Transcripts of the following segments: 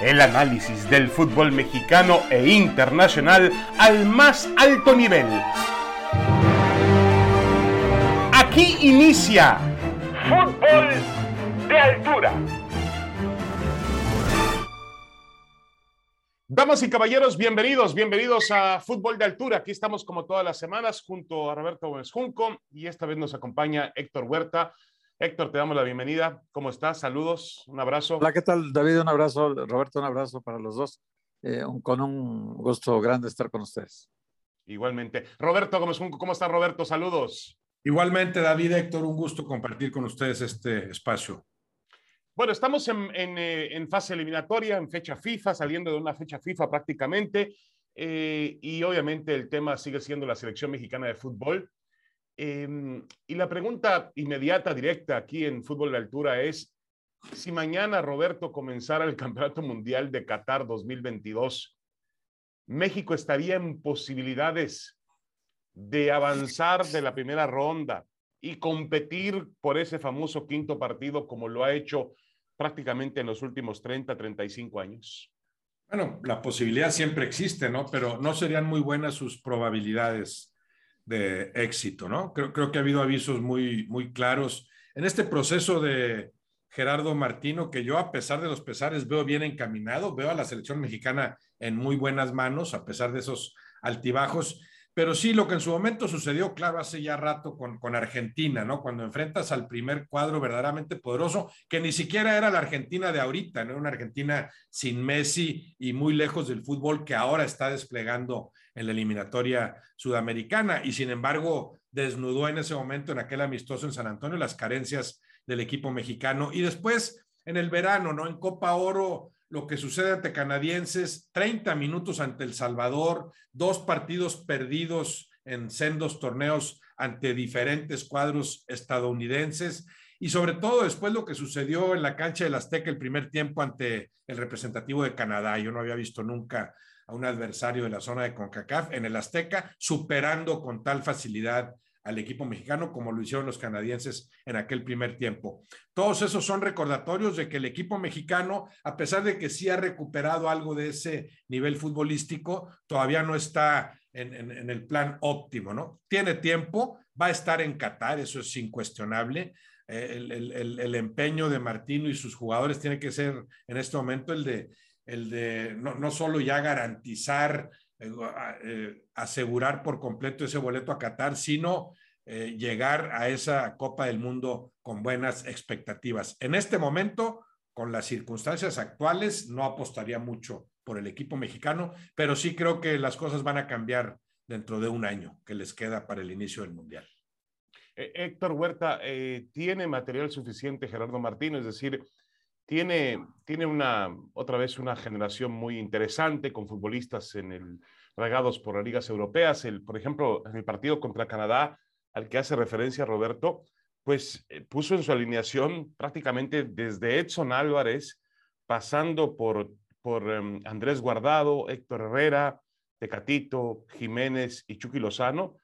El análisis del fútbol mexicano e internacional al más alto nivel. Aquí inicia Fútbol de Altura. Damas y caballeros, bienvenidos, bienvenidos a Fútbol de Altura. Aquí estamos como todas las semanas junto a Roberto Gómez Junco y esta vez nos acompaña Héctor Huerta. Héctor, te damos la bienvenida. ¿Cómo estás? Saludos, un abrazo. Hola, ¿qué tal, David? Un abrazo. Roberto, un abrazo para los dos. Eh, con un gusto grande estar con ustedes. Igualmente. Roberto Gómez Junco, ¿cómo estás, Roberto? Saludos. Igualmente, David, Héctor, un gusto compartir con ustedes este espacio. Bueno, estamos en, eh, fase eliminatoria, en fecha FIFA, saliendo de una fecha FIFA prácticamente. Eh, y obviamente el tema sigue siendo la selección mexicana de fútbol. Em, y la pregunta inmediata, directa aquí en Fútbol de Altura es, si mañana Roberto comenzara el Campeonato Mundial de Qatar 2022, México estaría en posibilidades de avanzar de la primera ronda y competir por ese famoso quinto partido como lo ha hecho prácticamente en los últimos 30, 35 años? Bueno, la posibilidad siempre existe, ¿no? Pero no serían muy buenas sus probabilidades de éxito, ¿no? Creo, que ha habido avisos muy, muy claros en este proceso de Gerardo Martino, que yo a pesar de los pesares veo bien encaminado, veo a la selección mexicana en muy buenas manos, a pesar de esos altibajos. Pero sí, lo que en su momento sucedió, claro, hace ya rato con, con Argentina, ¿no? Cuando enfrentas al primer cuadro verdaderamente poderoso, que ni siquiera era la Argentina de ahorita, ¿no? Una Argentina sin Messi y muy lejos del fútbol que ahora está desplegando en la eliminatoria sudamericana. Y sin embargo, desnudó en ese momento, en aquel amistoso en San Antonio, las carencias del equipo mexicano. Y después, en el verano, ¿no? En Copa Oro lo que sucede ante canadienses, 30 minutos ante El Salvador, dos partidos perdidos en sendos torneos ante diferentes cuadros estadounidenses y sobre todo después lo que sucedió en la cancha del Azteca el primer tiempo ante el representativo de Canadá. Yo no había visto nunca a un adversario de la zona de CONCACAF en el Azteca superando con tal facilidad al equipo mexicano como lo hicieron los canadienses en aquel primer tiempo. Todos esos son recordatorios de que el equipo mexicano, a pesar de que sí ha recuperado algo de ese nivel futbolístico, todavía no está en, el plan óptimo, ¿no? Tiene tiempo, va a estar en Qatar, eso es incuestionable. Eh, el, el, empeño de Martino y sus jugadores tiene que ser en este momento el de, el de no, no solo ya garantizar eh, eh, asegurar por completo ese boleto a Qatar, sino eh, llegar a esa Copa del Mundo con buenas expectativas. En este momento, con las circunstancias actuales, no apostaría mucho por el equipo mexicano, pero sí creo que las cosas van a cambiar dentro de un año que les queda para el inicio del Mundial. Héctor Huerta, ¿tiene material suficiente Gerardo Martín? Es decir, tiene, tiene una, otra vez una generación muy interesante con futbolistas en el, regados por las ligas europeas. Por ejemplo, en el partido contra Canadá, al que hace referencia Roberto, pues eh, puso en su alineación prácticamente desde Edson Álvarez, pasando por, por em, Andrés Guardado, Héctor Herrera, Tecatito, Jiménez y Chucky Lozano,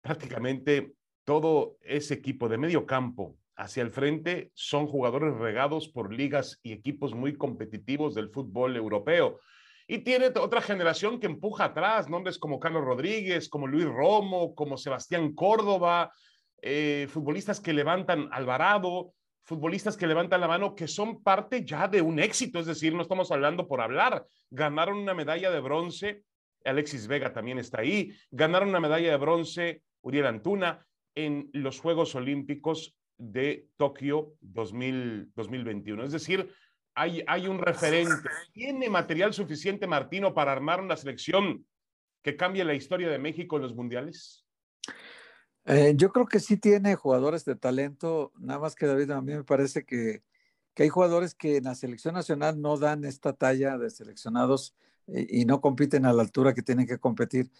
prácticamente todo ese equipo de medio campo hacia el frente son jugadores regados por ligas y equipos muy competitivos del fútbol europeo. Y tiene otra generación que empuja atrás, nombres como Carlos Rodríguez, como Luis Romo, como Sebastián Córdoba, eh, futbolistas que levantan Alvarado, futbolistas que levantan la mano, que son parte ya de un éxito, es decir, no estamos hablando por hablar. Ganaron una medalla de bronce, Alexis Vega también está ahí, ganaron una medalla de bronce, Uriel Antuna, en los Juegos Olímpicos de Tokio 2021. Es decir, hay, hay un referente. ¿Tiene material suficiente Martino para armar una selección que cambie la historia de México en los mundiales? Eh, yo creo que sí tiene jugadores de talento, nada más que David, a mí me parece que, que hay jugadores que en la selección nacional no dan esta talla de seleccionados eh, y no compiten a la altura que tienen que competir.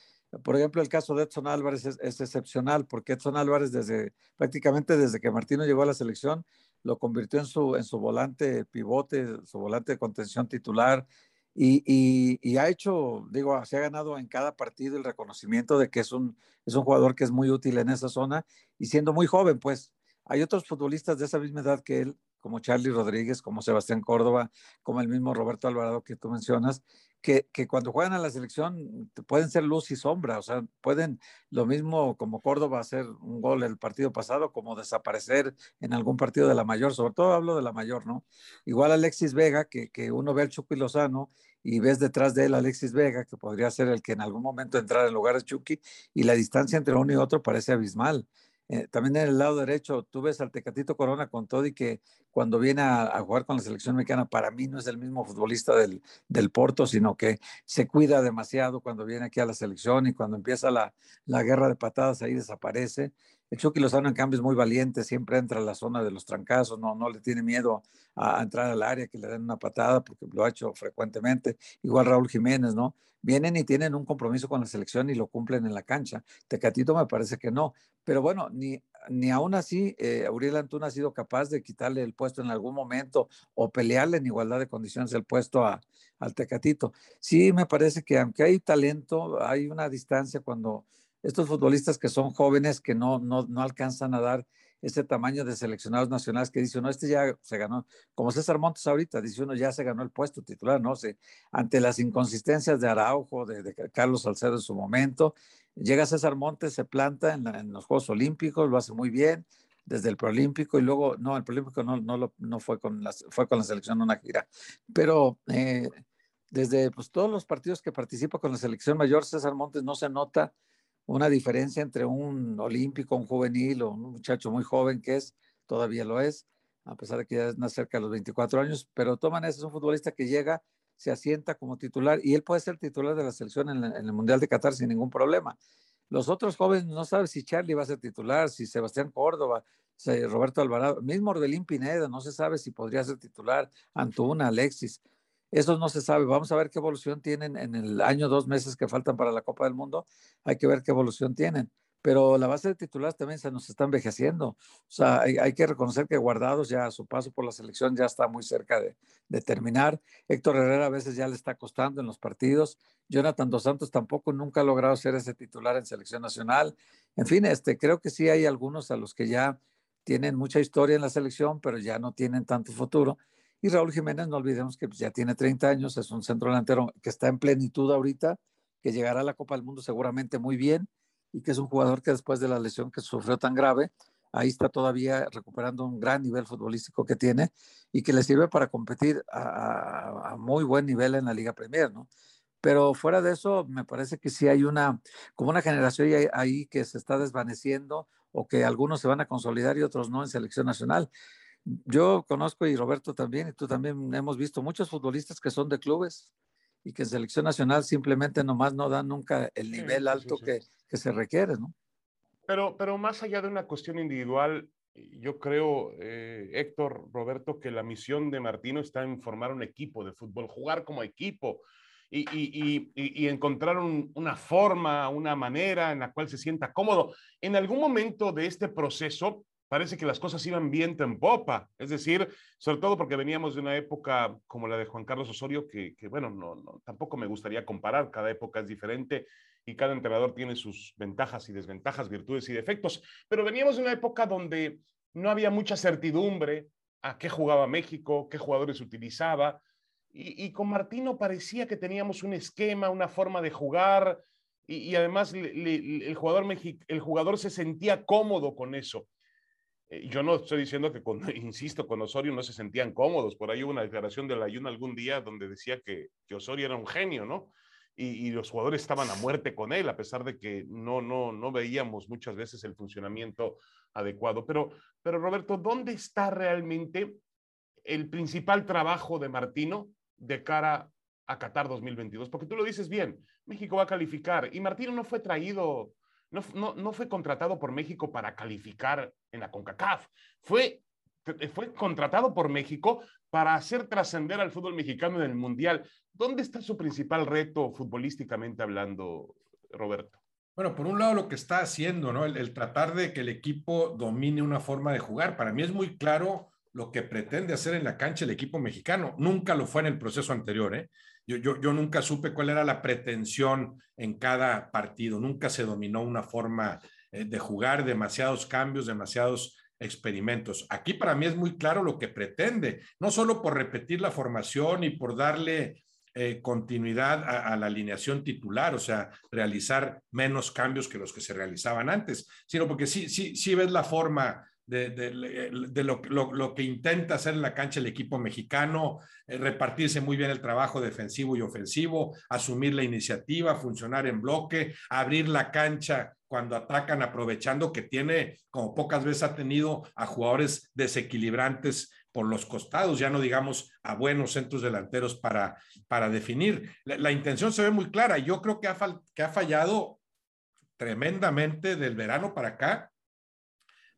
Por ejemplo, el caso de Edson Álvarez es, excepcional porque Edson Álvarez desde prácticamente desde que Martino llegó a la selección lo convirtió en su, en su volante pivote, su volante de contención titular, y, y, ha hecho, digo, se ha ganado en cada partido el reconocimiento de que es un, es un jugador que es muy útil en esa zona y siendo muy joven, pues hay otros futbolistas de esa misma edad que él, como Charlie Rodríguez, como Sebastián Córdoba, como el mismo Roberto Alvarado que tú mencionas, que, que, cuando juegan a la selección pueden ser luz y sombra, o sea, pueden lo mismo como Córdoba hacer un gol el partido pasado, como desaparecer en algún partido de la mayor, sobre todo hablo de la mayor, ¿no? Igual Alexis Vega, que, que uno ve al Chucky Lozano y ves detrás de él Alexis Vega, que podría ser el que en algún momento entrara en lugar de Chucky, y la distancia entre uno y otro parece abismal. Eh, también en el lado derecho, tú ves al Tecatito Corona con todo que cuando viene a, jugar con la selección mexicana, para mí no es el mismo futbolista del, del, Porto, sino que se cuida demasiado cuando viene aquí a la selección y cuando empieza la, la guerra de patadas ahí desaparece. El Chucky Lozano, en cambio, es muy valiente, siempre entra a la zona de los trancazos, no, no le tiene miedo a, entrar al área, que le den una patada, porque lo ha hecho frecuentemente. Igual Raúl Jiménez, ¿no? Vienen y tienen un compromiso con la selección y lo cumplen en la cancha. Tecatito me parece que no. Pero bueno, ni, ni aún así, eh, Antuna ha sido capaz de quitarle el puesto en algún momento o pelearle en igualdad de condiciones el puesto a, al Tecatito. Sí, me parece que aunque hay talento, hay una distancia cuando estos futbolistas que son jóvenes, que no, no, no alcanzan a dar ese tamaño de seleccionados nacionales que dice uno, este ya se ganó, como César Montes ahorita, dice uno, ya se ganó el puesto titular, no sé, ante las inconsistencias de Araujo, de, Carlos Salcedo en su momento, llega César Montes, se planta en, los Juegos Olímpicos, lo hace muy bien, desde el Proolímpico y luego, no, el Proolímpico no, no, no fue, con la, fue con la selección una gira, pero eh, desde pues, todos los partidos que participa con la selección mayor, César Montes no se nota una diferencia entre un olímpico, un juvenil o un muchacho muy joven que es, todavía lo es, a pesar de que ya es más cerca de los 24 años, pero Toman es un futbolista que llega, se asienta como titular y él puede ser titular de la selección en, el Mundial de Qatar sin ningún problema. Los otros jóvenes no saben si Charlie va a ser titular, si Sebastián Córdoba, si Roberto Alvarado, mismo Orbelín Pineda, no se sabe si podría ser titular, Antuna, Alexis. Eso no se sabe. Vamos a ver qué evolución tienen en el año, dos meses que faltan para la Copa del Mundo. Hay que ver qué evolución tienen. Pero la base de titulares también se nos está envejeciendo. O sea, hay, que reconocer que Guardados ya su paso por la selección ya está muy cerca de, terminar. Héctor Herrera a veces ya le está costando en los partidos. Jonathan Dos Santos tampoco nunca ha logrado ser ese titular en selección nacional. En fin, este, creo que sí hay algunos a los que ya tienen mucha historia en la selección, pero ya no tienen tanto futuro. Y Raúl Jiménez, no olvidemos que pues, ya tiene 30 años, es un centro delantero que está en plenitud ahorita, que llegará a la Copa del Mundo seguramente muy bien y que es un jugador que después de la lesión que sufrió tan grave, ahí está todavía recuperando un gran nivel futbolístico que tiene y que le sirve para competir a, muy buen nivel en la Liga Premier, ¿no? Pero fuera de eso, me parece que sí hay una, como una generación ahí que se está desvaneciendo o que algunos se van a consolidar y otros no en selección nacional yo conozco y Roberto también, y tú también hemos visto muchos futbolistas que son de clubes y que en selección nacional simplemente nomás no dan nunca el nivel alto Que, que, se requiere, ¿no? Pero, pero más allá de una cuestión individual, yo creo, eh, Héctor, Roberto, que la misión de Martino está en formar un equipo de fútbol, jugar como equipo y, y, y, y encontrar un, una forma, una manera en la cual se sienta cómodo. En algún momento de este proceso, parece que las cosas iban bien en popa. Es decir, sobre todo porque veníamos de una época como la de Juan Carlos Osorio, que, bueno, no, no, tampoco me gustaría comparar, cada época es diferente y cada entrenador tiene sus ventajas y desventajas, virtudes y defectos, pero veníamos de una época donde no había mucha certidumbre a qué jugaba México, qué jugadores utilizaba, y, con Martino parecía que teníamos un esquema, una forma de jugar, y, además el, jugador el jugador se sentía cómodo con eso. Eh, yo no estoy diciendo que, insisto, con Osorio no se sentían cómodos. Por ahí hubo una declaración de la algún día donde decía que, que Osorio era un genio, ¿no? Y, y, los jugadores estaban a muerte con él, a pesar de que no, no, no veíamos muchas veces el funcionamiento adecuado. Pero, pero Roberto, ¿dónde está realmente el principal trabajo de Martino de cara a Qatar 2022? Porque tú lo dices bien, México va a calificar y Martino no fue traído no, no, fue contratado por México para calificar en la CONCACAF, fue, fue contratado por México para hacer trascender al fútbol mexicano en el Mundial. ¿Dónde está su principal reto futbolísticamente hablando, Roberto? Bueno, por un lado lo que está haciendo, ¿no? El, el, tratar de que el equipo domine una forma de jugar. Para mí es muy claro lo que pretende hacer en la cancha el equipo mexicano. Nunca lo fue en el proceso anterior, ¿eh? Yo, yo, yo, nunca supe cuál era la pretensión en cada partido, nunca se dominó una forma eh, de jugar, demasiados cambios, demasiados experimentos. Aquí para mí es muy claro lo que pretende, no solo por repetir la formación y por darle eh, continuidad a, la alineación titular, o sea, realizar menos cambios que los que se realizaban antes, sino porque sí, sí, sí ves la forma de, lo, que intenta hacer en la cancha el equipo mexicano, eh, repartirse muy bien el trabajo defensivo y ofensivo, asumir la iniciativa, funcionar en bloque, abrir la cancha cuando atacan, aprovechando que tiene, como pocas veces ha tenido, a jugadores desequilibrantes por los costados, ya no digamos a buenos centros delanteros para, para definir. La, intención se ve muy clara. Yo creo que ha, que ha fallado tremendamente del verano para acá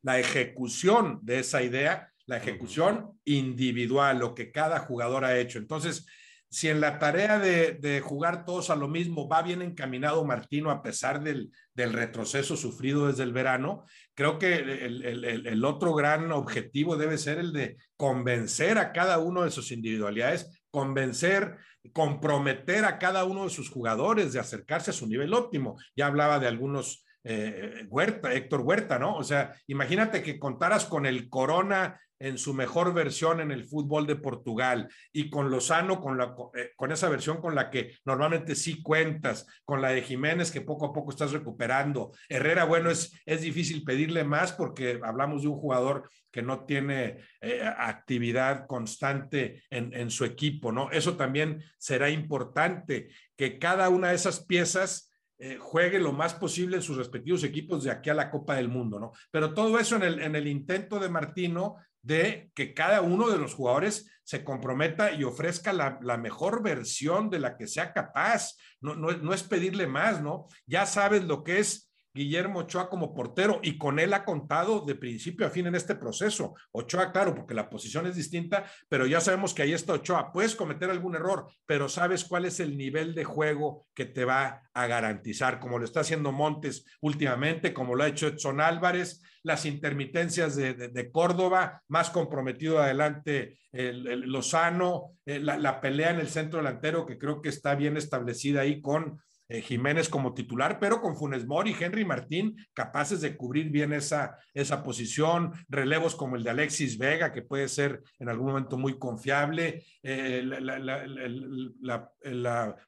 la ejecución de esa idea, la ejecución individual, lo que cada jugador ha hecho. Entonces, si en la tarea de, jugar todos a lo mismo va bien encaminado Martino a pesar del, retroceso sufrido desde el verano, creo que el, otro gran objetivo debe ser el de convencer a cada uno de sus individualidades, convencer, comprometer a cada uno de sus jugadores de acercarse a su nivel óptimo. Ya hablaba de algunos eh, Huerta, Héctor Huerta, ¿no? O sea, imagínate que contaras con el Corona en su mejor versión en el fútbol de Portugal y con Lozano, con, la, eh, con esa versión con la que normalmente sí cuentas, con la de Jiménez que poco a poco estás recuperando. Herrera, bueno, es, es difícil pedirle más porque hablamos de un jugador que no tiene eh, actividad constante en, en su equipo, ¿no? Eso también será importante, que cada una de esas piezas eh, juegue lo más posible en sus respectivos equipos de aquí a la Copa del Mundo, ¿no? Pero todo eso en el, en el intento de Martino de que cada uno de los jugadores se comprometa y ofrezca la, la mejor versión de la que sea capaz. No, no, no, es pedirle más, ¿no? Ya sabes lo que es Guillermo Ochoa como portero y con él ha contado de principio a fin en este proceso. Ochoa, claro, porque la posición es distinta, pero ya sabemos que ahí está Ochoa. Puedes cometer algún error, pero sabes cuál es el nivel de juego que te va a garantizar, como lo está haciendo Montes últimamente, como lo ha hecho Edson Álvarez, las intermitencias de, Córdoba, más comprometido adelante el, Lozano, eh, la pelea en el centro delantero que creo que está bien establecida ahí con eh, Jiménez como titular, pero con Funes Mori y Henry Martín capaces de cubrir bien esa, esa posición, relevos como el de Alexis Vega, que puede ser en algún momento muy confiable, eh, la,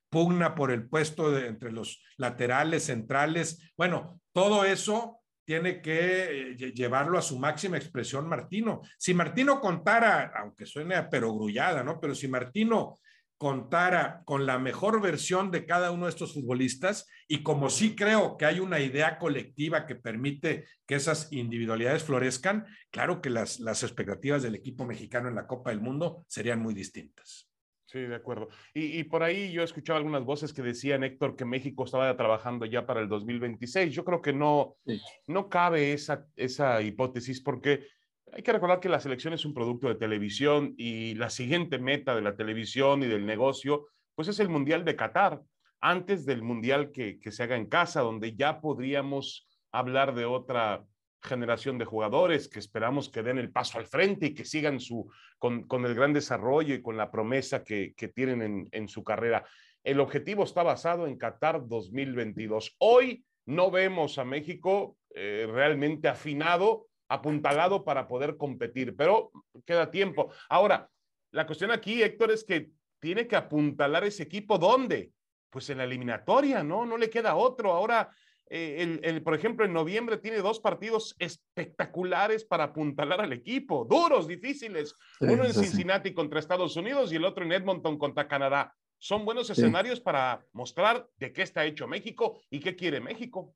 pugna por el puesto de, entre los laterales, centrales, bueno, todo eso tiene que eh, llevarlo a su máxima expresión Martino. Si Martino contara, aunque suene a perogrullada, ¿no? Pero si Martino contara con la mejor versión de cada uno de estos futbolistas y como sí creo que hay una idea colectiva que permite que esas individualidades florezcan, claro que las, las expectativas del equipo mexicano en la Copa del Mundo serían muy distintas. Sí, de acuerdo. Y, por ahí yo escuchaba algunas voces que decían, Héctor, que México estaba trabajando ya para el 2026. Yo creo que no, no cabe esa, esa hipótesis porque hay que recordar que la selección es un producto de televisión y la siguiente meta de la televisión y del negocio, pues es el Mundial de Qatar, antes del Mundial que, se haga en casa, donde ya podríamos hablar de otra generación de jugadores que esperamos que den el paso al frente y que sigan su, con, el gran desarrollo y con la promesa que, tienen en, su carrera. El objetivo está basado en Qatar 2022. Hoy no vemos a México eh, realmente afinado apuntalado para poder competir, pero queda tiempo. Ahora, la cuestión aquí, Héctor, es que tiene que apuntalar ese equipo ¿dónde? Pues en la eliminatoria, ¿no? No le queda otro. Ahora, eh, el, por ejemplo, en noviembre tiene dos partidos espectaculares para apuntalar al equipo, duros, difíciles. Uno en Cincinnati contra Estados Unidos y el otro en Edmonton contra Canadá. Son buenos escenarios para mostrar de qué está hecho México y qué quiere México.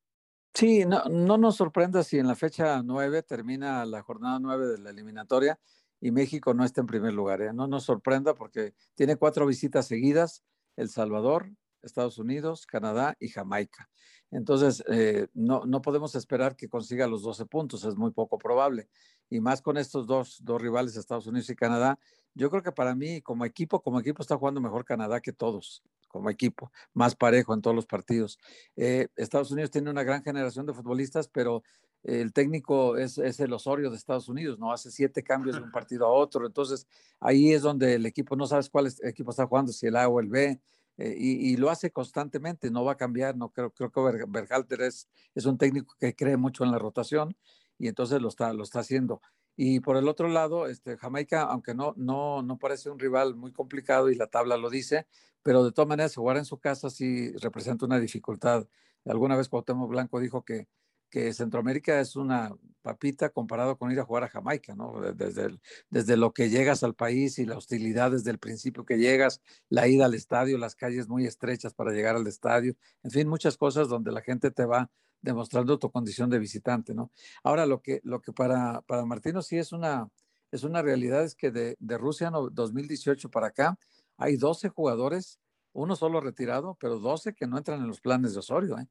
Sí, no, no nos sorprenda si en la fecha 9 termina la jornada 9 de la eliminatoria y México no está en primer lugar. ¿eh? No nos sorprenda porque tiene cuatro visitas seguidas, El Salvador, Estados Unidos, Canadá y Jamaica. Entonces, eh, no, no podemos esperar que consiga los 12 puntos, es muy poco probable. Y más con estos dos, dos rivales, Estados Unidos y Canadá, yo creo que para mí, como equipo, como equipo está jugando mejor Canadá que todos como equipo, más parejo en todos los partidos. Eh, Estados Unidos tiene una gran generación de futbolistas, pero el técnico es, el Osorio de Estados Unidos, ¿no? Hace siete cambios de un partido a otro, entonces ahí es donde el equipo no sabes cuál equipo está jugando, si el A o el B, eh, y, lo hace constantemente, no va a cambiar, no creo, creo que Berhalter es, es un técnico que cree mucho en la rotación y entonces lo está, lo está haciendo. Y por el otro lado, este, Jamaica, aunque no, no, no parece un rival muy complicado y la tabla lo dice, pero de todas maneras jugar en su casa sí representa una dificultad. Alguna vez Cuauhtémoc Blanco dijo que, que Centroamérica es una papita comparado con ir a jugar a Jamaica, ¿no? Desde, desde lo que llegas al país y la hostilidad desde el principio que llegas, la ida al estadio, las calles muy estrechas para llegar al estadio, en fin, muchas cosas donde la gente te va demostrando tu condición de visitante, ¿no? Ahora, lo que, lo que para, para Martino sí es una, es una realidad es que de, de Rusia 2018 para acá hay 12 jugadores, uno solo retirado, pero 12 que no entran en los planes de Osorio, ¿eh?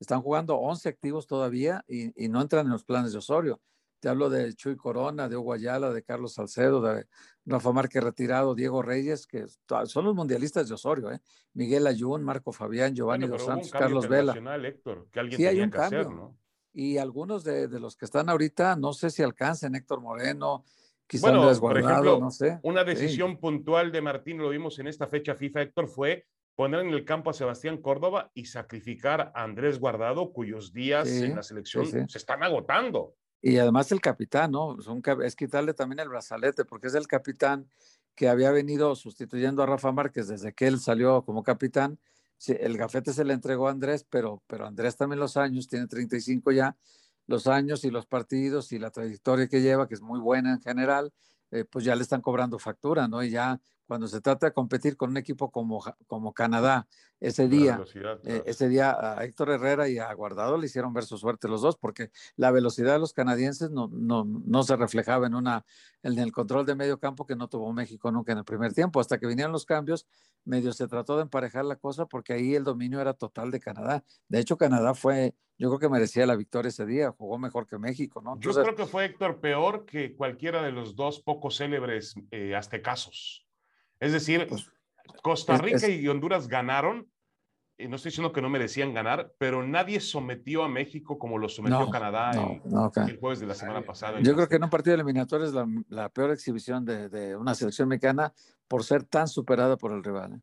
Están jugando 11 activos todavía y, y, no entran en los planes de Osorio. Te hablo de Chuy Corona, de Hugo Ayala, de Carlos Salcedo, de Rafa Márquez retirado, Diego Reyes, que son los mundialistas de Osorio, ¿eh? Miguel Ayun, Marco Fabián, Giovanni bueno, Dos Santos, Carlos Vela. Héctor, que alguien sí, hay un que cambio. hacer, ¿no? Y algunos de, de, los que están ahorita, no sé si alcancen, Héctor Moreno, quizá bueno, Andrés por Guardado, ejemplo, no sé. una decisión sí. puntual de Martín, lo vimos en esta fecha FIFA, Héctor, fue poner en el campo a Sebastián Córdoba y sacrificar a Andrés Guardado, cuyos días Sí, en la selección sí, sí. se están agotando. Y además el capitán, ¿no? Es, quitarle también el brazalete, porque es el capitán que había venido sustituyendo a Rafa Márquez desde que él salió como capitán. El gafete se le entregó a Andrés, pero, pero Andrés también los años, tiene 35 ya, los años y los partidos y la trayectoria que lleva, que es muy buena en general, eh, pues ya le están cobrando factura, ¿no? Y ya cuando se trata de competir con un equipo como, como Canadá, ese día, eh, ese día a Héctor Herrera y a Guardado le hicieron ver su suerte los dos, porque la velocidad de los canadienses no, no, no se reflejaba en, una, en el control de medio campo que no tuvo México nunca en el primer tiempo. Hasta que vinieron los cambios, medio se trató de emparejar la cosa porque ahí el dominio era total de Canadá. De hecho, Canadá fue, yo creo que merecía la victoria ese día, jugó mejor que México, ¿no? Yo Entonces, creo que fue Héctor peor que cualquiera de los dos poco célebres eh, aztecazos. Es decir, Pues, Costa es- Rica es- y Honduras ganaron, y no estoy diciendo que no merecían ganar, pero nadie sometió a México como lo sometió no, Canadá no, el, no, ca- el jueves de la semana pasada. Yo creo que en un partido eliminatorio es la, la peor exhibición de, de una selección mexicana por ser tan superada por el rival. ¿eh?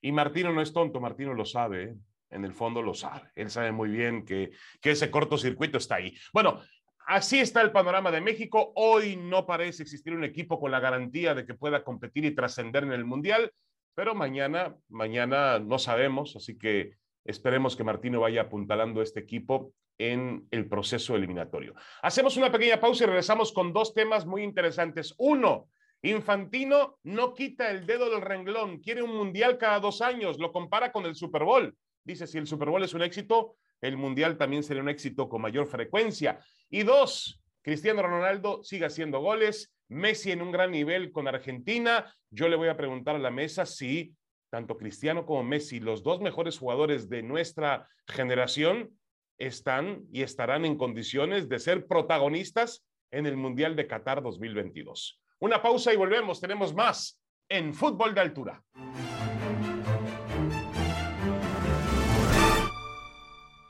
Y Martino no es tonto, Martino lo sabe, ¿eh? En el fondo lo sabe. Él sabe muy bien que, que ese cortocircuito está ahí. Bueno, así está el panorama de México. Hoy no parece existir un equipo con la garantía de que pueda competir y trascender en el Mundial, pero mañana, mañana no sabemos, así que esperemos que Martino vaya apuntalando este equipo en el proceso eliminatorio. Hacemos una pequeña pausa y regresamos con dos temas muy interesantes. Uno, Infantino no quita el dedo del renglón, quiere un mundial cada dos años, lo compara con el Super Bowl. Dice, si el Super Bowl es un éxito, el mundial también sería un éxito con mayor frecuencia. Y dos, Cristiano Ronaldo sigue haciendo goles, Messi en un gran nivel con Argentina. Yo le voy a preguntar a la mesa si tanto Cristiano como Messi, los dos mejores jugadores de nuestra generación, están y estarán en condiciones de ser protagonistas en el Mundial de Qatar 2022. Una pausa y volvemos. Tenemos más en Fútbol de Altura.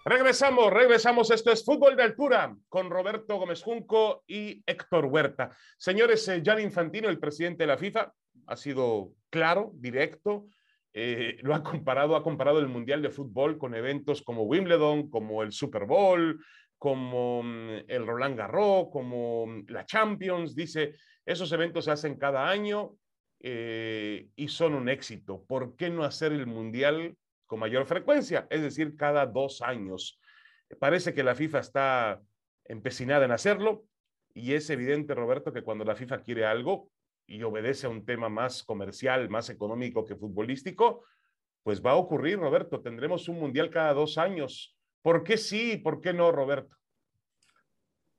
Regresamos, regresamos. Esto es Fútbol de Altura con Roberto Gómez Junco y Héctor Huerta. Señores, eh, Infantino, el presidente de la FIFA, ha sido claro, directo. eh, lo ha comparado, ha comparado el Mundial de Fútbol con eventos como Wimbledon, como el Super Bowl, como mm, el Roland Garros, como mm, la Champions. Dice, esos eventos se hacen cada año eh, y son un éxito. ¿Por qué no hacer el Mundial con mayor frecuencia? Es decir, cada dos años. Parece que la FIFA está empecinada en hacerlo y es evidente, Roberto, que cuando la FIFA quiere algo y obedece a un tema más comercial, más económico que futbolístico, pues va a ocurrir, Roberto. Tendremos un Mundial cada dos años. ¿Por qué sí y por qué no, Roberto?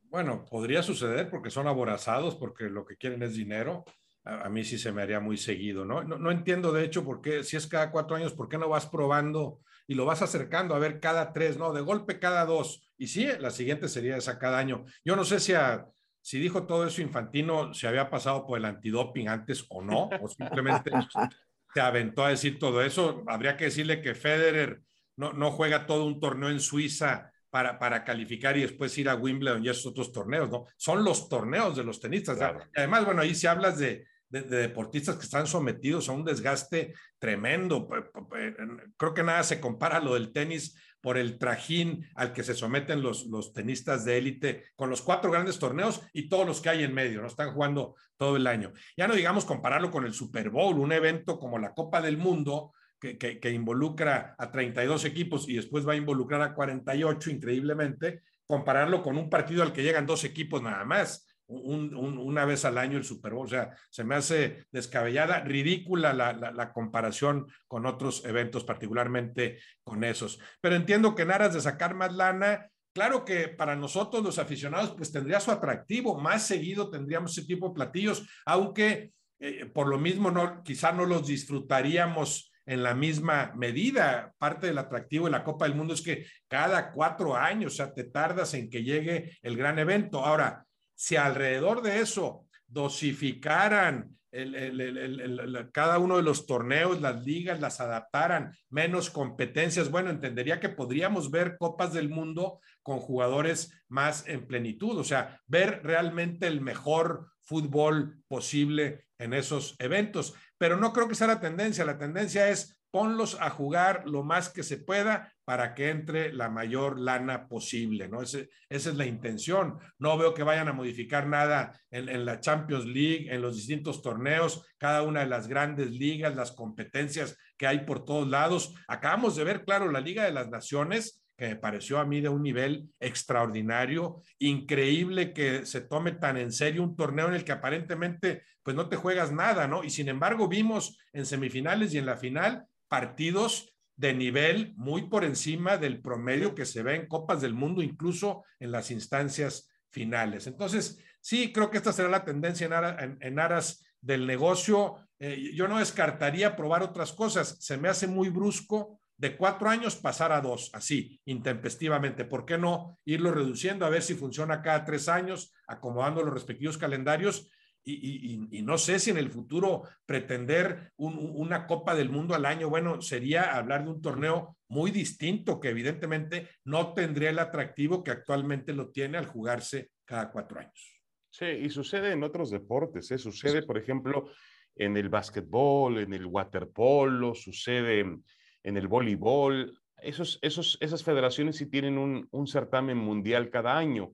Bueno, podría suceder porque son aborazados, porque lo que quieren es dinero. A, a, mí sí se me haría muy seguido, ¿no? ¿no? ¿no? entiendo, de hecho, por qué, si es cada cuatro años, ¿por qué no vas probando y lo vas acercando a ver cada tres, ¿no? De golpe cada dos. Y sí, la siguiente sería esa cada año. Yo no sé si, a, si dijo todo eso Infantino, si había pasado por el antidoping antes o no, o simplemente se aventó a decir todo eso. Habría que decirle que Federer no, no juega todo un torneo en Suiza para, para, calificar y después ir a Wimbledon y esos otros torneos, ¿no? Son los torneos de los tenistas. Claro. Además, bueno, ahí si hablas de, de, de, deportistas que están sometidos a un desgaste tremendo. Creo que nada se compara a lo del tenis por el trajín al que se someten los, los tenistas de élite con los cuatro grandes torneos y todos los que hay en medio, ¿no? Están jugando todo el año. Ya no digamos compararlo con el Super Bowl, un evento como la Copa del Mundo, que, que, que, involucra a 32 equipos y después va a involucrar a 48, increíblemente, compararlo con un partido al que llegan dos equipos nada más una vez al año el Super Bowl. O sea, se me hace descabellada, ridícula la, comparación con otros eventos, particularmente con esos. Pero entiendo que en aras de sacar más lana, claro que para nosotros los aficionados, pues tendría su atractivo. Más seguido tendríamos ese tipo de platillos, aunque eh, por lo mismo no, quizá no los disfrutaríamos en la misma medida. Parte del atractivo de la Copa del Mundo es que cada cuatro años, o sea, te tardas en que llegue el gran evento. Ahora, si alrededor de eso dosificaran cada uno de los torneos, las ligas, las adaptaran, menos competencias, bueno, entendería que podríamos ver copas del mundo con jugadores más en plenitud, o sea, ver realmente el mejor fútbol posible en esos eventos. Pero no creo que sea la tendencia, la tendencia es ponlos a jugar lo más que se pueda para que entre la mayor lana posible, ¿no? esa es la intención. No veo que vayan a modificar nada en, en, la Champions League, en los distintos torneos, cada una de las grandes ligas, las competencias que hay por todos lados. Acabamos de ver, claro, la Liga de las Naciones, que me pareció a mí de un nivel extraordinario, increíble que se tome tan en serio un torneo en el que aparentemente pues no te juegas nada, ¿no? Y sin embargo vimos en semifinales y en la final partidos de nivel muy por encima del promedio que se ve en Copas del Mundo, incluso en las instancias finales. Entonces, sí, creo que esta será la tendencia en, aras, del negocio. Eh, yo no descartaría probar otras cosas. Se me hace muy brusco de cuatro años pasar a dos, así, intempestivamente. ¿Por qué no irlo reduciendo a ver si funciona cada tres años, acomodando los respectivos calendarios y, no sé si en el futuro pretender una Copa del Mundo al año, bueno, sería hablar de un torneo muy distinto que evidentemente no tendría el atractivo que actualmente lo tiene al jugarse cada cuatro años. Sí, y sucede en otros deportes, ¿eh? sucede, por ejemplo, en el básquetbol, en el waterpolo, sucede en el voleibol. Esos, esos, esas federaciones sí tienen un, un certamen mundial cada año.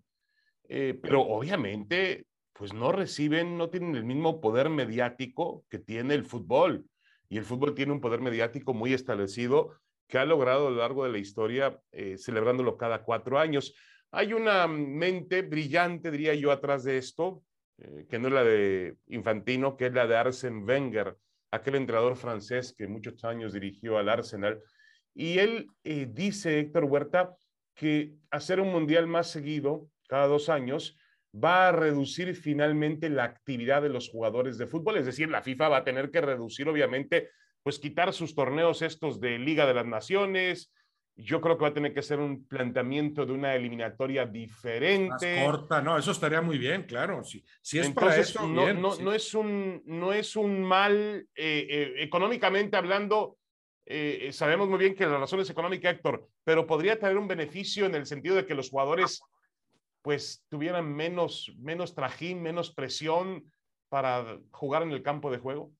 Eh, pero obviamente pues no reciben, no tienen el mismo poder mediático que tiene el fútbol. Y el fútbol tiene un poder mediático muy establecido que ha logrado a lo largo de la historia, eh, celebrándolo cada cuatro años. Hay una mente brillante, diría yo, atrás de esto, eh, que no es la de Infantino, que es la de Arsène Wenger, aquel entrenador francés que muchos años dirigió al Arsenal. Y él eh, dice, Héctor Huerta, que hacer un mundial más seguido, cada dos años, va a reducir finalmente la actividad de los jugadores de fútbol. Es decir, la FIFA va a tener que reducir, obviamente, pues quitar sus torneos estos de Liga de las Naciones. Yo creo que va a tener que ser un planteamiento de una eliminatoria diferente. Más corta, no, eso estaría muy bien, claro. Si, si es para eso, no, no, no, es un, no es un mal, eh, eh, económicamente hablando, eh, sabemos muy bien que la razón es económica, Héctor, pero podría tener un beneficio en el sentido de que los jugadores pues tuvieran menos, menos trajín, menos presión para jugar en el campo de juego?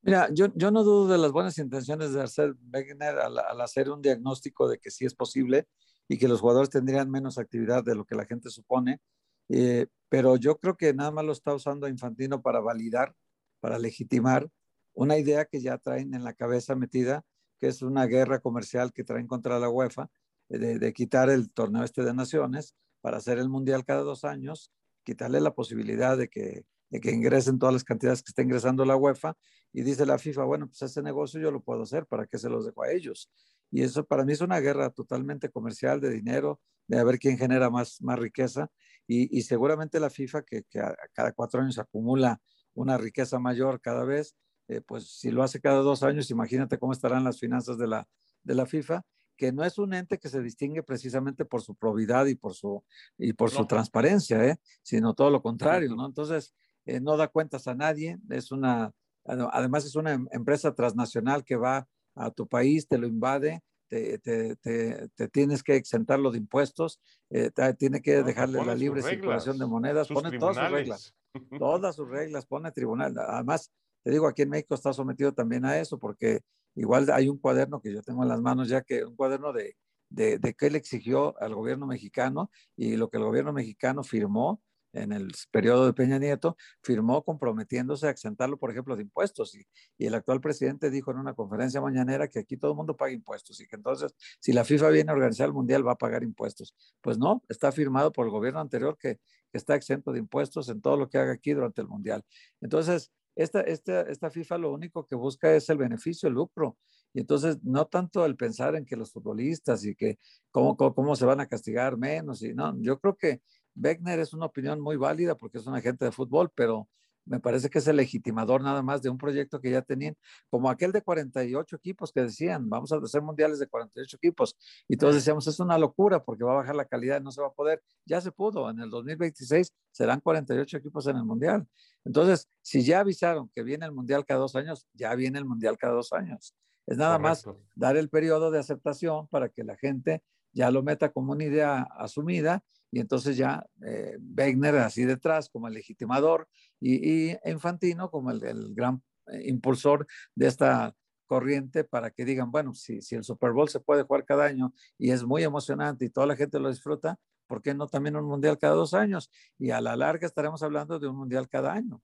Mira, yo, yo no dudo de las buenas intenciones de hacer Wegener al, hacer un diagnóstico de que sí es posible y que los jugadores tendrían menos actividad de lo que la gente supone, eh, pero yo creo que nada más lo está usando Infantino para validar, para legitimar una idea que ya traen en la cabeza metida, que es una guerra comercial que traen contra la UEFA, de, de quitar el torneo este de naciones para hacer el mundial cada dos años, quitarle la posibilidad de que, de que ingresen todas las cantidades que está ingresando la UEFA. Y dice la FIFA, bueno, pues ese negocio yo lo puedo hacer, ¿para qué se los dejo a ellos? Y eso para mí es una guerra totalmente comercial de dinero, de a ver quién genera más, más riqueza. Y, y seguramente la FIFA, que, que cada cuatro años acumula una riqueza mayor cada vez, eh, pues si lo hace cada dos años, imagínate cómo estarán las finanzas de la, de la FIFA que no es un ente que se distingue precisamente por su probidad y por su, y por su transparencia, ¿eh? sino todo lo contrario, ¿no? Entonces, eh, no da cuentas a nadie, es una, además es una em, empresa transnacional que va a tu país, te lo invade, te, te, te, tienes que exentarlo de impuestos, eh, tiene que dejarle la libre circulación de monedas, pone todas sus reglas, todas sus reglas, pone tribunal. Además, te digo, aquí en México está sometido también a eso, porque Igual hay un cuaderno que yo tengo en las manos ya que un cuaderno de, de, de qué le exigió al gobierno mexicano y lo que el gobierno mexicano firmó en el periodo de Peña Nieto, firmó comprometiéndose a exentarlo, por ejemplo, de impuestos. Y, y, el actual presidente dijo en una conferencia mañanera que aquí todo el mundo paga impuestos y que entonces, si la FIFA viene a organizar el Mundial, va a pagar impuestos. Pues no, está firmado por el gobierno anterior que, que está exento de impuestos en todo lo que haga aquí durante el Mundial. Entonces, esta, esta, esta FIFA lo único que busca es el beneficio, el lucro. Y entonces, no tanto el pensar en que los futbolistas y que cómo, cómo, cómo se van a castigar menos. Y no, yo creo que Beckner es una opinión muy válida porque es un agente de fútbol, pero me parece que es el legitimador nada más de un proyecto que ya tenían, como aquel de 48 equipos que decían, vamos a hacer mundiales de 48 equipos, y todos decíamos, es una locura porque va a bajar la calidad, no se va a poder, ya se pudo, en el 2026 serán 48 equipos en el mundial. Entonces, si ya avisaron que viene el mundial cada dos años, ya viene el mundial cada dos años. Es nada Correcto. más dar el periodo de aceptación para que la gente ya lo meta como una idea asumida y entonces ya eh, Wegner así detrás como el legitimador y, y Infantino como el, el gran eh, impulsor de esta corriente para que digan, bueno, si, si el Super Bowl se puede jugar cada año y es muy emocionante y toda la gente lo disfruta, ¿por qué no también un mundial cada dos años? Y a la larga estaremos hablando de un mundial cada año.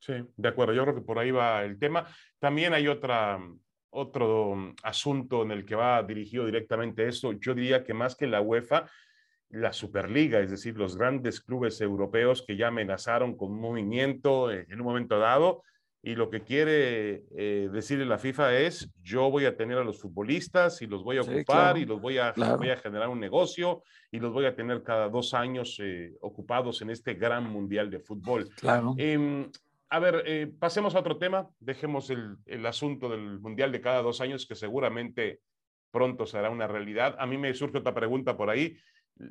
Sí, de acuerdo, yo creo que por ahí va el tema. También hay otra, otro asunto en el que va dirigido directamente esto. Yo diría que más que la UEFA, la Superliga, es decir, los grandes clubes europeos que ya amenazaron con un movimiento en un momento dado. Y lo que quiere eh, decirle la FIFA es, yo voy a tener a los futbolistas y los voy a ocupar sí, claro, y los voy a, claro. voy a generar un negocio y los voy a tener cada dos años eh, ocupados en este gran mundial de fútbol. Claro. Eh, a ver, eh, pasemos a otro tema. Dejemos el, el, asunto del Mundial de cada dos años, que seguramente pronto será una realidad. A mí me surge otra pregunta por ahí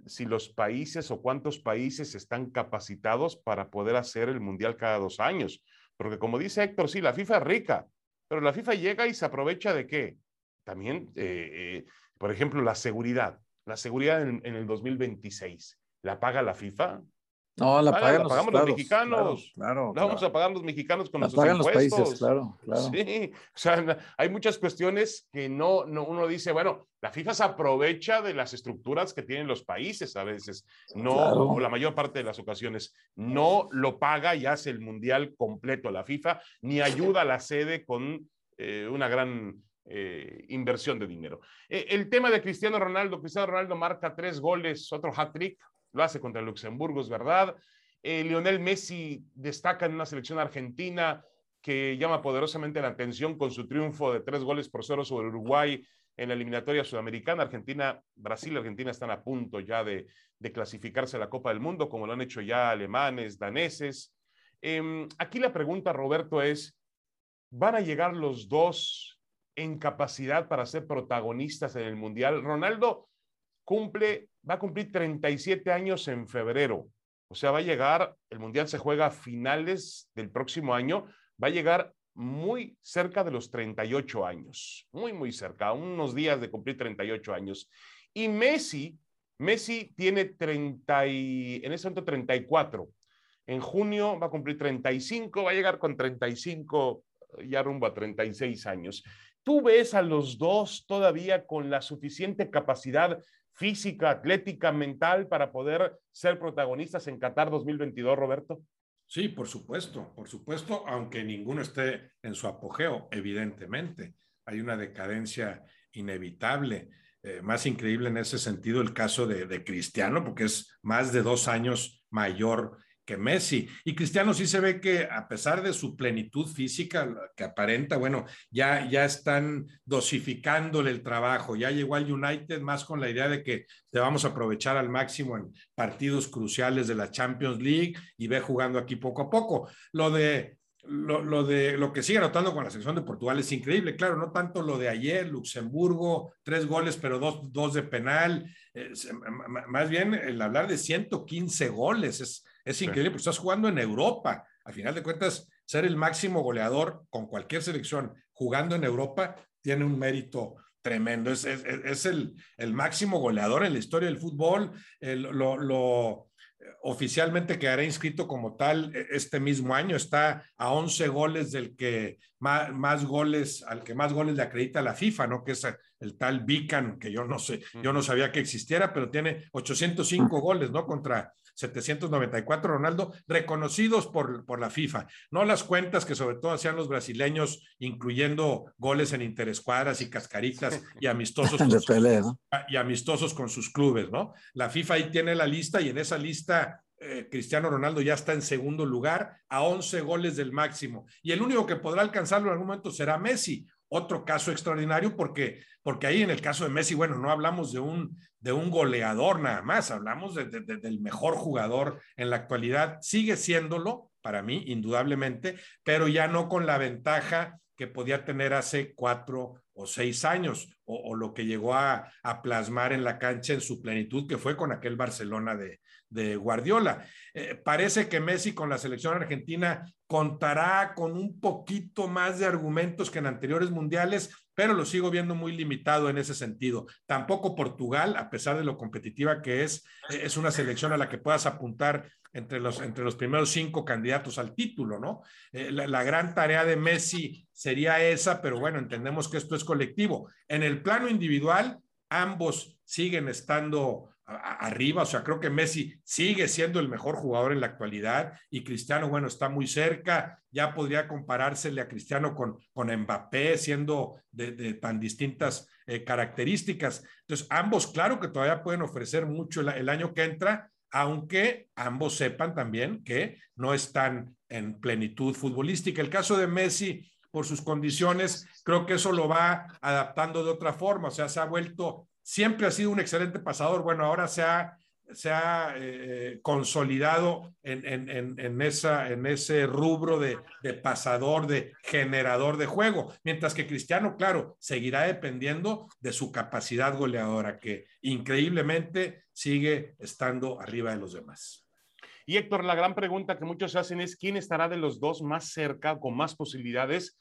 si los países o cuántos países están capacitados para poder hacer el mundial cada dos años. Porque como dice Héctor, sí, la FIFA es rica, pero la FIFA llega y se aprovecha de qué? También, eh, eh, por ejemplo, la seguridad. La seguridad en, en, el 2026, ¿la paga la FIFA? No, la, pagan la pagamos los, mexicanos. Claro, claro, la vamos a pagar los mexicanos con la nuestros pagan impuestos. los países, claro, claro. Sí, o sea, hay muchas cuestiones que no, no, uno dice, bueno, la FIFA se aprovecha de las estructuras que tienen los países a veces, no, o la mayor parte de las ocasiones, no lo paga y hace el mundial completo la FIFA, ni ayuda a la sede con eh, una gran eh, inversión de dinero. Eh, el tema de Cristiano Ronaldo, Cristiano Ronaldo marca tres goles, otro hat-trick, lo hace contra Luxemburgo, es verdad. Eh, Lionel Messi destaca en una selección argentina que llama poderosamente la atención con su triunfo de tres goles por cero sobre Uruguay en la eliminatoria sudamericana. Argentina, Brasil y Argentina están a punto ya de, clasificarse a la Copa del Mundo, como lo han hecho ya alemanes, daneses. Eh, aquí la pregunta, Roberto, es, ¿van a llegar los dos en capacidad para ser protagonistas en el Mundial? Ronaldo cumple, va a cumplir 37 años en febrero. O sea, va a llegar, el Mundial se juega a finales del próximo año, va a llegar muy cerca de los 38 años, muy, muy cerca, unos días de cumplir 38 años. Y Messi, Messi tiene 30 y, en ese momento 34. En junio va a cumplir 35, va a llegar con 35, ya rumbo a 36 años. ¿Tú ves a los dos todavía con la suficiente capacidad física, atlética, mental para poder ser protagonistas en Qatar 2022, Roberto? Sí, por supuesto, por supuesto, aunque ninguno esté en su apogeo, evidentemente. Hay una decadencia inevitable. Eh, más increíble en ese sentido el caso de, de Cristiano, porque es más de dos años mayor Messi. Y Cristiano sí se ve que a pesar de su plenitud física que aparenta, bueno, ya, ya están dosificándole el trabajo. Ya llegó al United más con la idea de que te vamos a aprovechar al máximo en partidos cruciales de la Champions League y ve jugando aquí poco a poco. Lo de lo, de lo que sigue anotando con la sección de Portugal es increíble, claro, no tanto lo de ayer, Luxemburgo, tres goles, pero dos, dos de penal, más bien el hablar de 115 goles, es, es increíble, porque estás jugando en Europa, al final de cuentas, ser el máximo goleador con cualquier selección jugando en Europa tiene un mérito tremendo, es, es, es el, el, máximo goleador en la historia del fútbol, el, lo, lo oficialmente quedará inscrito como tal e, este mismo año. Está a 11 goles del que más, más, goles, al que más goles le acredita la FIFA, ¿no? Que es el tal Bican, que yo no sé, yo no sabía que existiera, pero tiene 805 goles, ¿no? Contra 794 Ronaldo, reconocidos por, por la FIFA. No las cuentas que sobre todo hacían los brasileños, incluyendo goles en interescuadras y cascaritas y amistosos, con sus, y amistosos con sus clubes, ¿no? La FIFA ahí tiene la lista y en esa lista eh, Cristiano Ronaldo ya está en segundo lugar a 11 goles del máximo. Y el único que podrá alcanzarlo en algún momento será Messi. Otro caso extraordinario porque, porque ahí en el caso de Messi, bueno, no hablamos de un, de un goleador nada más, hablamos del mejor jugador en la actualidad. Sigue siéndolo, para mí, indudablemente, pero ya no con la ventaja que podía tener hace cuatro o seis años, o, lo que llegó a, plasmar en la cancha en su plenitud, que fue con aquel Barcelona de, Guardiola. Eh, parece que Messi con la selección argentina contará con un poquito más de argumentos que en anteriores mundiales, pero lo sigo viendo muy limitado en ese sentido. Tampoco Portugal, a pesar de lo competitiva que es, es una selección a la que puedas apuntar entre los, entre los primeros cinco candidatos al título, ¿no? Eh, la, gran tarea de Messi sería esa, pero bueno, entendemos que esto es colectivo. En el plano individual, ambos siguen estando arriba, o sea, creo que Messi sigue siendo el mejor jugador en la actualidad y Cristiano, bueno, está muy cerca, ya podría comparársele a Cristiano con, con Mbappé, siendo de, tan distintas eh, características. Entonces, ambos, claro que todavía pueden ofrecer mucho el, año que entra, aunque ambos sepan también que no están en plenitud futbolística. El caso de Messi, por sus condiciones, creo que eso lo va adaptando de otra forma, o sea, se ha vuelto siempre ha sido un excelente pasador. Bueno, ahora se ha, se ha eh, consolidado en, en, en, esa, en ese rubro de, de, pasador, de generador de juego, mientras que Cristiano, claro, seguirá dependiendo de su capacidad goleadora, que increíblemente sigue estando arriba de los demás. Y Héctor, la gran pregunta que muchos hacen es, ¿quién estará de los dos más cerca, con más posibilidades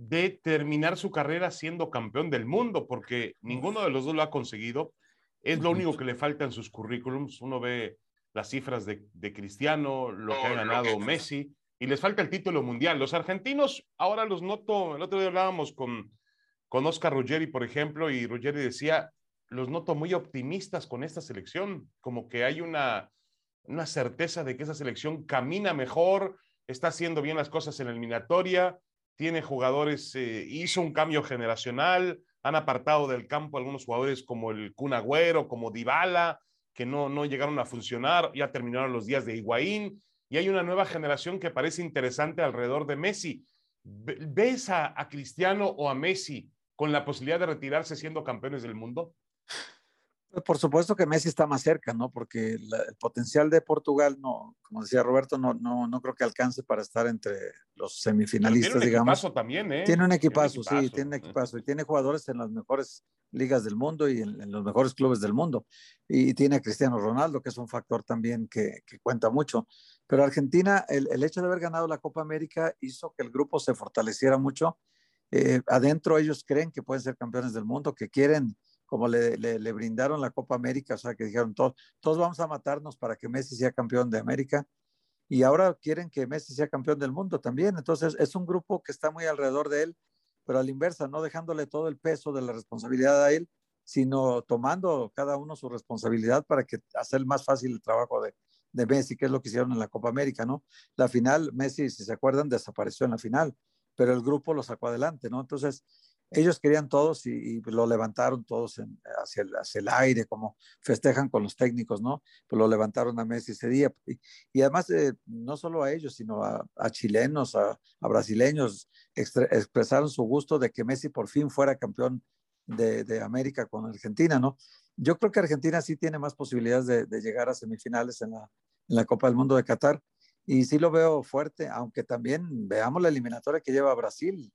de terminar su carrera siendo campeón del mundo, porque ninguno de los dos lo ha conseguido. Es lo único que le falta en sus currículums. Uno ve las cifras de, Cristiano, lo que ha ganado Messi, y les falta el título mundial. Los argentinos, ahora los noto, el otro día hablábamos con, con Oscar Ruggeri, por ejemplo, y Ruggeri decía, los noto muy optimistas con esta selección, como que hay una, una certeza de que esa selección camina mejor, está haciendo bien las cosas en la eliminatoria, tiene jugadores, eh, hizo un cambio generacional, han apartado del campo algunos jugadores como el Kun Agüero, como Dybala, que no, no llegaron a funcionar, ya terminaron los días de Higuaín, y hay una nueva generación que parece interesante alrededor de Messi. ¿Ves a, a Cristiano o a Messi con la posibilidad de retirarse siendo campeones del mundo? Pues, por supuesto que Messi está más cerca, ¿no? Porque el potencial de Portugal, no, como decía Roberto, no, no, no creo que alcance para estar entre los semifinalistas, tiene un digamos. También, ¿eh? Tiene un equipazo, sí, tiene un equipazo. Y tiene jugadores en las mejores ligas del mundo y en, los mejores clubes del mundo. Y, tiene a Cristiano Ronaldo, que es un factor también que, que cuenta mucho. Pero Argentina, el, el, hecho de haber ganado la Copa América hizo que el grupo se fortaleciera mucho. Eh, adentro ellos creen que pueden ser campeones del mundo, que quieren como le, le, brindaron la Copa América, o sea, que dijeron, todos, todos vamos a matarnos para que Messi sea campeón de América, y ahora quieren que Messi sea campeón del mundo también. Entonces, es un grupo que está muy alrededor de él, pero a la inversa, no dejándole todo el peso de la responsabilidad a él, sino tomando cada uno su responsabilidad para que hacer más fácil el trabajo de, de Messi, que es lo que hicieron en la Copa América, ¿no? La final, Messi, si se acuerdan, desapareció en la final, pero el grupo lo sacó adelante, ¿no? Entonces, ellos querían todos y, lo levantaron todos hacia, el, aire, como festejan con los técnicos, ¿no? Pues lo levantaron a Messi ese día. Y, además, eh, no solo a ellos, sino a, chilenos, a, brasileños, expresaron su gusto de que Messi por fin fuera campeón de, América con Argentina, ¿no? Yo creo que Argentina sí tiene más posibilidades de, llegar a semifinales en la, en la Copa del Mundo de Qatar. Y sí lo veo fuerte, aunque también veamos la eliminatoria que lleva Brasil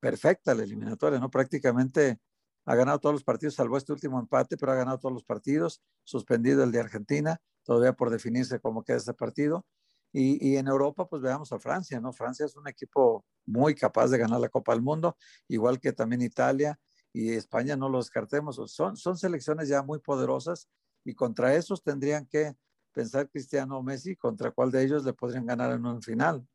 perfecta la eliminatoria, ¿no? Prácticamente ha ganado todos los partidos, salvo este último empate, pero ha ganado todos los partidos, suspendido el de Argentina, todavía por definirse cómo queda ese partido. Y, en Europa, pues veamos a Francia, ¿no? Francia es un equipo muy capaz de ganar la Copa del Mundo, igual que también Italia y España, no lo descartemos. Son, selecciones ya muy poderosas y contra esos tendrían que pensar Cristiano o Messi contra cuál de ellos le podrían ganar en un final.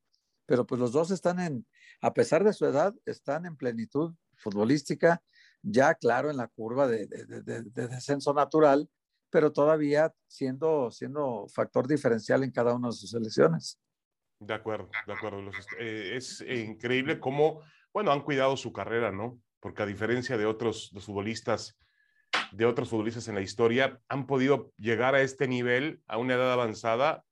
Pero pues los dos están en, a pesar de su edad, están en plenitud futbolística, ya claro en la curva de, descenso natural, pero todavía siendo, siendo factor diferencial en cada una de sus selecciones. De acuerdo, de acuerdo. Eh, es increíble cómo, bueno, han cuidado su carrera, ¿no? Porque a diferencia de otros futbolistas, de otros futbolistas en la historia, han podido llegar a este nivel a una edad avanzada,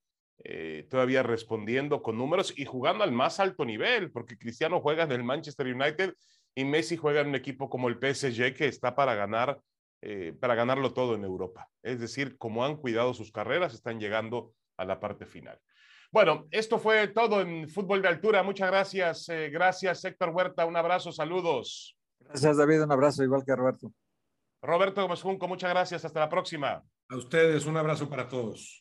eh, todavía respondiendo con números y jugando al más alto nivel, porque Cristiano juega en el Manchester United y Messi juega en un equipo como el PSG que está para ganar, eh, para ganarlo todo en Europa. Es decir, como han cuidado sus carreras, están llegando a la parte final. Bueno, esto fue todo en Fútbol de Altura. Muchas gracias. Eh, gracias, Héctor Huerta. Un abrazo, saludos. Gracias, David. Un abrazo, igual que Roberto. Roberto Gómez Junco, muchas gracias. Hasta la próxima. A ustedes, un abrazo para todos.